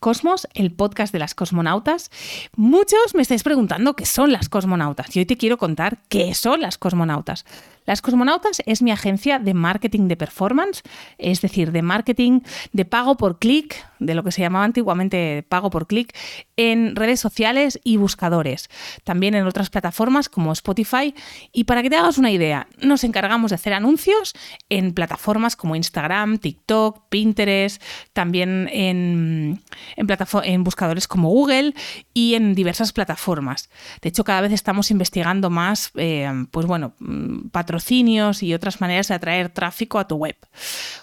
Cosmos, el podcast de las cosmonautas. Muchos me estáis preguntando qué son las cosmonautas y hoy te quiero contar qué son las cosmonautas. Las Cosmonautas es mi agencia de marketing de performance, es decir, de marketing de pago por clic, de lo que se llamaba antiguamente pago por clic, en redes sociales y buscadores, también en otras plataformas como Spotify. Y para que te hagas una idea, nos encargamos de hacer anuncios en plataformas como Instagram, TikTok, Pinterest, también en, en, buscadores como Google y en diversas plataformas. De hecho, cada vez estamos investigando más, eh, pues bueno, mm, patrocinadores y otras maneras de atraer tráfico a tu web.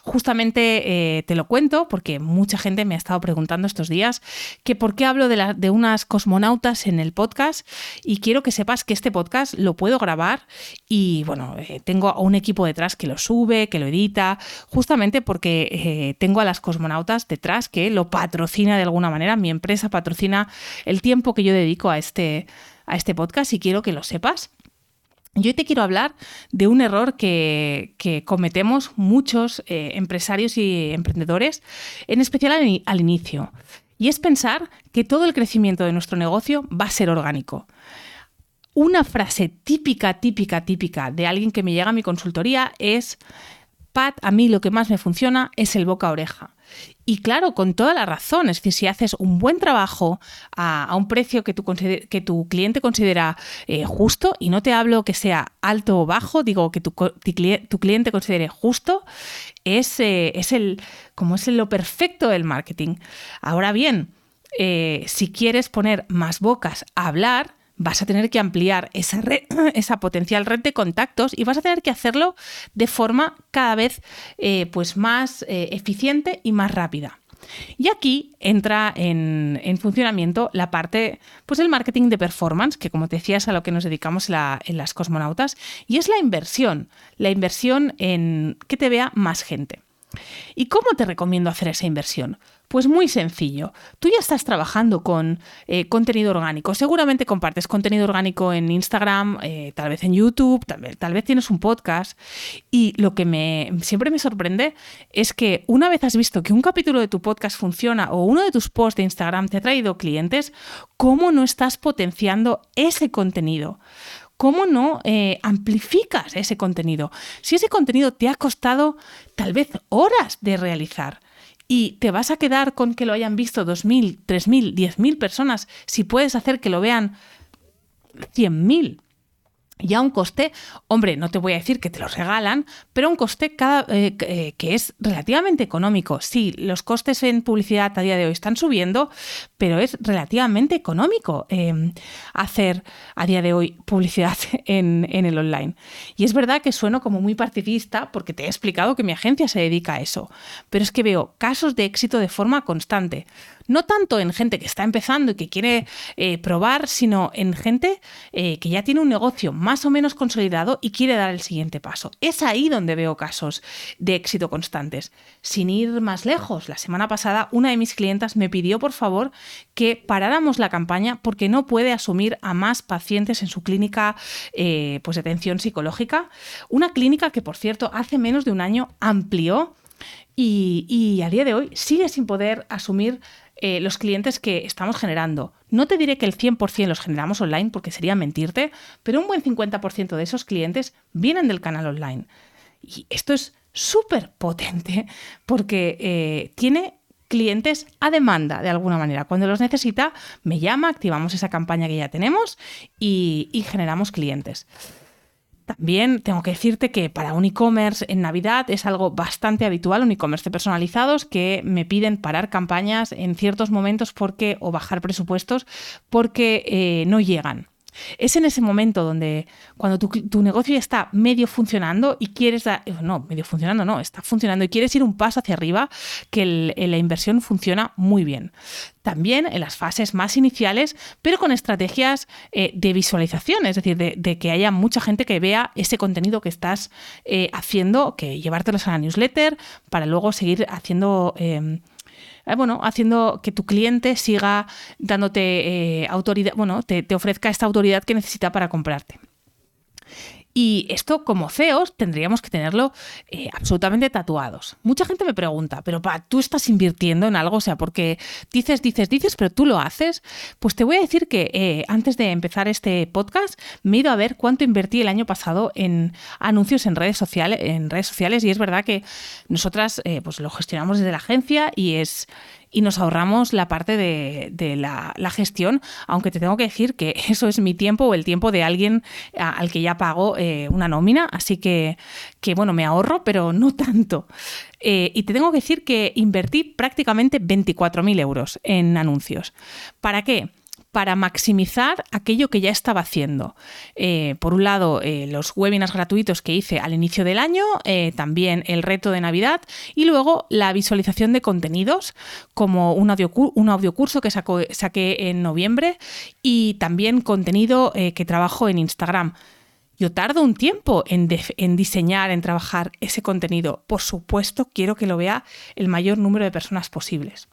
Justamente eh, te lo cuento porque mucha gente me ha estado preguntando estos días que por qué hablo de, unas cosmonautas en el podcast y quiero que sepas que este podcast lo puedo grabar y bueno, eh, tengo a un equipo detrás que lo sube, que lo edita, justamente porque tengo a las cosmonautas detrás que lo patrocina de alguna manera, mi empresa patrocina el tiempo que yo dedico a este, a este podcast y quiero que lo sepas. Yo hoy te quiero hablar de un error que, cometemos muchos eh, empresarios y emprendedores, en especial al, inicio, y es pensar que todo el crecimiento de nuestro negocio va a ser orgánico. Una frase típica, típica, típica de alguien que me llega a mi consultoría es, Pat, a mí lo que más me funciona es el boca a oreja. Y claro, con toda la razón, es decir, si haces un buen trabajo a, un precio que tu, que tu cliente considera eh, justo, y no te hablo que sea alto o bajo, digo que tu, tu cliente considere justo, es, eh, es, el, es lo perfecto del marketing. Ahora bien, eh, si quieres poner más bocas a hablar, vas a tener que ampliar esa, esa potencial red de contactos y vas a tener que hacerlo de forma cada vez eh, pues más eh, eficiente y más rápida. Y aquí entra en, funcionamiento la parte, pues marketing de performance, que como te decía es a lo que nos dedicamos en las cosmonautas, y es la inversión, la inversión en que te vea más gente. ¿Y cómo te recomiendo hacer esa inversión? Pues muy sencillo. Tú ya estás trabajando con eh, contenido orgánico. Seguramente compartes contenido orgánico en Instagram, eh, tal vez en YouTube, tal vez, tienes un podcast. Y lo que me, siempre me sorprende es que una vez has visto que un capítulo de tu podcast funciona o uno de tus posts de Instagram te ha traído clientes, ¿cómo no estás potenciando ese contenido? ¿Cómo no eh, amplificas ese contenido? Si ese contenido te ha costado tal vez horas de realizar y te vas a quedar con que lo hayan visto 2.000, 3.000, 10.000 personas, si puedes hacer que lo vean 100.000 y a un coste, hombre, no te voy a decir que te lo regalan, pero un coste cada, eh, eh, que es relativamente económico. Sí, los costes en publicidad a día de hoy están subiendo, pero es relativamente económico em, hacer a día de hoy publicidad en, en, el online. Y es verdad que sueno como muy partidista porque te he explicado que mi agencia se dedica a eso, pero es que veo casos de éxito de forma constante no tanto en gente que está empezando y que quiere eh, probar, sino en gente eh, que ya tiene un negocio más o menos consolidado y quiere dar el siguiente paso. Es ahí donde veo casos de éxito constantes. Sin ir más lejos, la semana pasada una de mis clientas me pidió por favor que paráramos la campaña porque no puede asumir a más pacientes en su clínica eh, pues de atención psicológica. Una clínica que, por cierto, hace menos de un año amplió y, y, a día de hoy sigue sin poder asumir eh, los clientes que estamos generando. No te diré que el 100% los generamos online porque sería mentirte, pero un buen 50% de esos clientes vienen del canal online. Y esto es súper potente porque eh, tiene clientes a demanda de alguna manera. Cuando los necesita, me llama, activamos esa campaña que ya tenemos y generamos clientes. También tengo que decirte que para un e-commerce en Navidad es algo bastante habitual, un e-commerce personalizados que me piden parar campañas en ciertos momentos porque o bajar presupuestos porque eh, no llegan. Es en ese momento donde cuando tu, negocio ya está medio funcionando y quieres dar, no, medio funcionando, no, está funcionando y quieres ir un paso hacia arriba, que la inversión funciona muy bien. También en las fases más iniciales, pero con estrategias eh, de visualización, es decir, de, que haya mucha gente que vea ese contenido que estás eh, haciendo, que llevártelos a la newsletter para luego seguir haciendo... Em, eh, bueno, haciendo que tu cliente siga dándote eh, autoridad, bueno, te, te ofrezca esta autoridad que necesita para comprarte. Y esto como CEOs tendríamos que tenerlo eh, absolutamente tatuados. Mucha gente me pregunta, pero pa, tú estás invirtiendo en algo, o sea, porque dices, dices, dices, pero tú lo haces. Pues te voy a decir que eh, antes de empezar este podcast me he ido a ver cuánto invertí el año pasado en anuncios en redes sociales, en redes sociales y es verdad que nosotras eh, pues lo gestionamos desde la agencia y es y nos ahorramos la parte de, la, gestión, aunque te tengo que decir que eso es mi tiempo o el tiempo de alguien al que ya pago eh, una nómina, así que, que, bueno, me ahorro, pero no tanto. Eh, y te tengo que decir que invertí prácticamente 24.000 euros en anuncios. ¿Para qué? Para maximizar aquello que ya estaba haciendo. Eh, por un lado, eh, los webinars gratuitos que hice al inicio del año, eh, también el reto de Navidad y luego la visualización de contenidos, como un, audio, un audiocurso que saqué en noviembre y también contenido que trabajo en Instagram. Yo tardo un tiempo en, en, diseñar, en trabajar ese contenido. Por supuesto, quiero que lo vea el mayor número de personas posibles.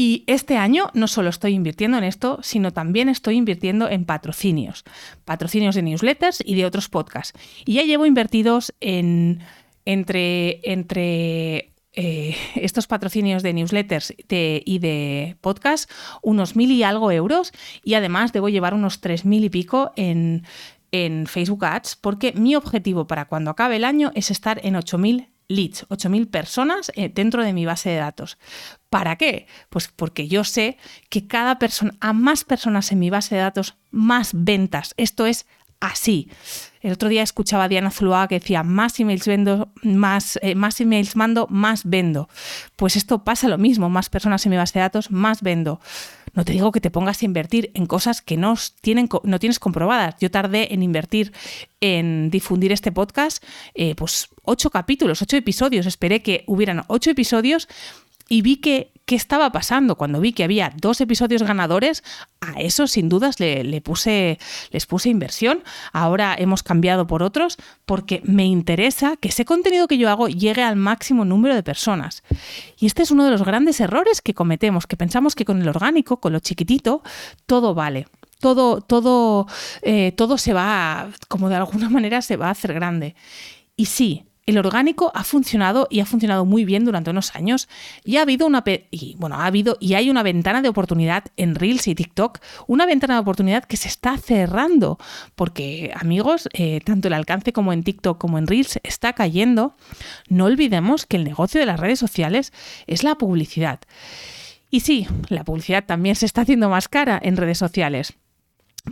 Y este año no solo estoy invirtiendo en esto, sino también estoy invirtiendo en patrocinios, patrocinios de newsletters y de otros podcasts. Y ya llevo invertidos en entre, entre eh, estos patrocinios de newsletters y de podcast unos mil y algo euros y además debo llevar unos tres mil y pico en, en Facebook Ads porque mi objetivo para cuando acabe el año es estar en 8.000 leads, 8.000 personas eh, dentro de mi base de datos. ¿Para qué? Pues porque yo sé que cada persona, a más personas en mi base de datos, más ventas. Esto es así. El otro día escuchaba a Diana Zuluaga que decía, más emails vendo, más, eh, más emails mando, más vendo. Pues esto pasa lo mismo, más personas en mi base de datos, más vendo. No te digo que te pongas a invertir en cosas que no, tienen, no tienes comprobadas. Yo tardé en invertir en difundir este podcast, eh, pues ocho capítulos, ocho episodios. Esperé que hubieran ocho episodios y vi que qué estaba pasando. Cuando vi que había dos episodios ganadores, a eso sin dudas le, puse, les puse inversión. Ahora hemos cambiado por otros porque me interesa que ese contenido que yo hago llegue al máximo número de personas. Y este es uno de los grandes errores que cometemos, que pensamos que con el orgánico, con lo chiquitito, todo vale. Todo, todo, eh, todo se va, como de alguna manera se va a hacer grande. Y sí, el orgánico ha funcionado y ha funcionado muy bien durante unos años y ha habido una y bueno, ha habido y hay una ventana de oportunidad en Reels y TikTok, una ventana de oportunidad que se está cerrando porque amigos, eh, tanto el alcance como en TikTok como en Reels está cayendo. No olvidemos que el negocio de las redes sociales es la publicidad. Y sí, la publicidad también se está haciendo más cara en redes sociales.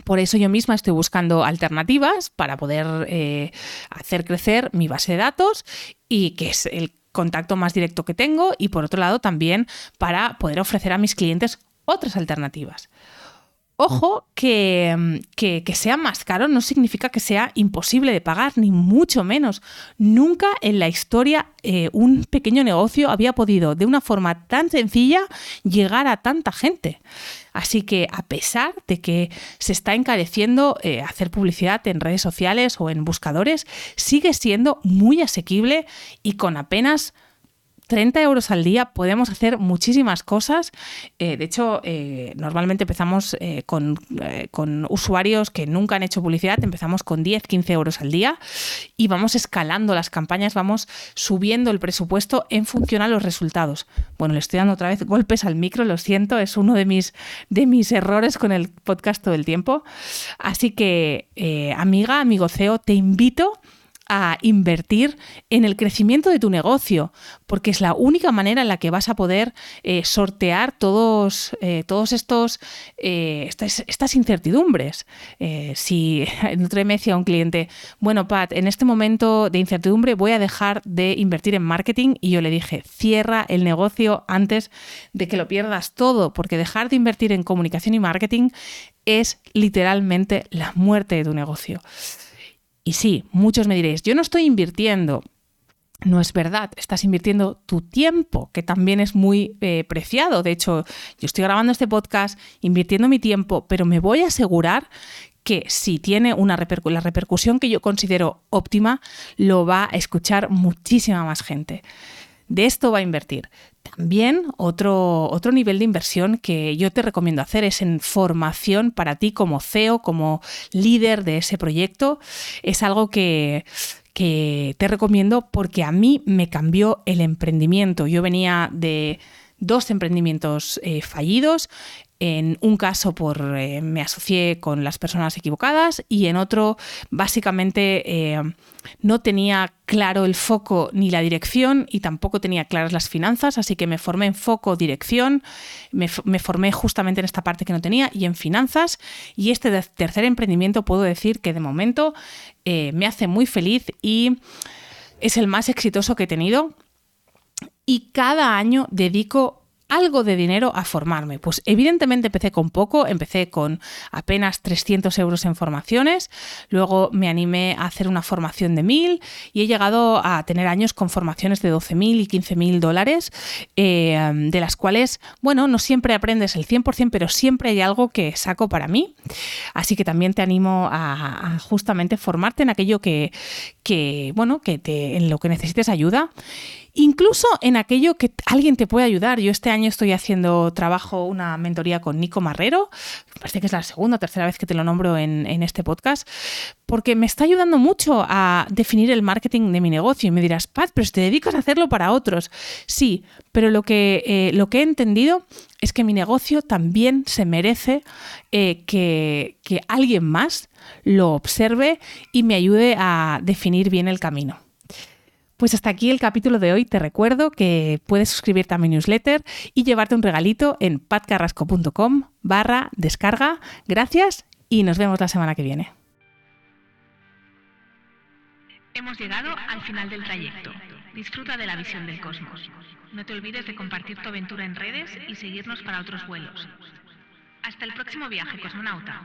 Por eso yo misma estoy buscando alternativas para poder eh, hacer crecer mi base de datos y que es el contacto más directo que tengo y por otro lado también para poder ofrecer a mis clientes otras alternativas. Ojo que, que, sea más caro no significa que sea imposible de pagar, ni mucho menos. Nunca en la historia eh, un pequeño negocio había podido de una forma tan sencilla llegar a tanta gente. Así que a pesar de que se está encareciendo eh, hacer publicidad en redes sociales o en buscadores, sigue siendo muy asequible y con apenas 30 euros al día podemos hacer muchísimas cosas. Eh, de hecho, eh, normalmente empezamos eh, con, usuarios que nunca han hecho publicidad, empezamos con 10, 15 euros al día y vamos escalando las campañas, vamos subiendo el presupuesto en función a los resultados. Bueno, le estoy dando otra vez golpes al micro, lo siento, es uno de mis, de mis errores con el podcast todo el tiempo. Así que, amiga, amigo CEO, te invito invertir en el crecimiento de tu negocio, porque es la única manera en la que vas a poder eh, sortear todos, eh, todos estos eh, estas, incertidumbres. si en otro me decía un cliente, bueno, Pat, en este momento de incertidumbre voy a dejar de invertir en marketing y yo le dije, cierra el negocio antes de que lo pierdas todo, porque dejar de invertir en comunicación y marketing es literalmente la muerte de tu negocio. Y sí, muchos me diréis, yo no estoy invirtiendo. No es verdad, estás invirtiendo tu tiempo, que también es muy eh, preciado. De hecho, yo estoy grabando este podcast, invirtiendo mi tiempo, pero me voy a asegurar que si tiene una la repercusión que yo considero óptima, lo va a escuchar muchísima más gente. De esto va a invertir. También otro, otro nivel de inversión que yo te recomiendo hacer es en formación para ti como CEO, como líder de ese proyecto. Es algo que, que te recomiendo porque a mí me cambió el emprendimiento. Yo venía de dos emprendimientos eh, fallidos. En un caso por eh, me asocié con las personas equivocadas y en otro básicamente eh, no tenía claro el foco ni la dirección y tampoco tenía claras las finanzas, así que me formé en foco, dirección, me, formé justamente en esta parte que no tenía y en finanzas. Y este tercer emprendimiento puedo decir que de momento me hace muy feliz y es el más exitoso que he tenido y cada año dedico algo de dinero a formarme. Pues evidentemente empecé con poco, empecé con apenas 300 euros en formaciones, luego me animé a hacer una formación de 1000 y he llegado a tener años con formaciones de 12.000 y 15.000 dólares, eh, de las cuales, bueno, no siempre aprendes el 100%, pero siempre hay algo que saco para mí. Así que también te animo a, justamente formarte en aquello que, que bueno, que te, en lo que necesites ayuda incluso en aquello que alguien te puede ayudar. Yo este año estoy haciendo trabajo, una mentoría con Nico Marrero, parece que es la segunda o tercera vez que te lo nombro en, este podcast, porque me está ayudando mucho a definir el marketing de mi negocio. Y me dirás, Pat, pero si te dedicas a hacerlo para otros. Sí, pero lo que, eh, he entendido es que mi negocio también se merece eh, que, que alguien más lo observe y me ayude a definir bien el camino. Pues hasta aquí el capítulo de hoy. Te recuerdo que puedes suscribirte a mi newsletter y llevarte un regalito en patcarrasco.com barra descarga. Gracias y nos vemos la semana que viene. Hemos llegado al final del trayecto. Disfruta de la visión del cosmos. No te olvides de compartir tu aventura en redes y seguirnos para otros vuelos. Hasta el próximo viaje, cosmonauta.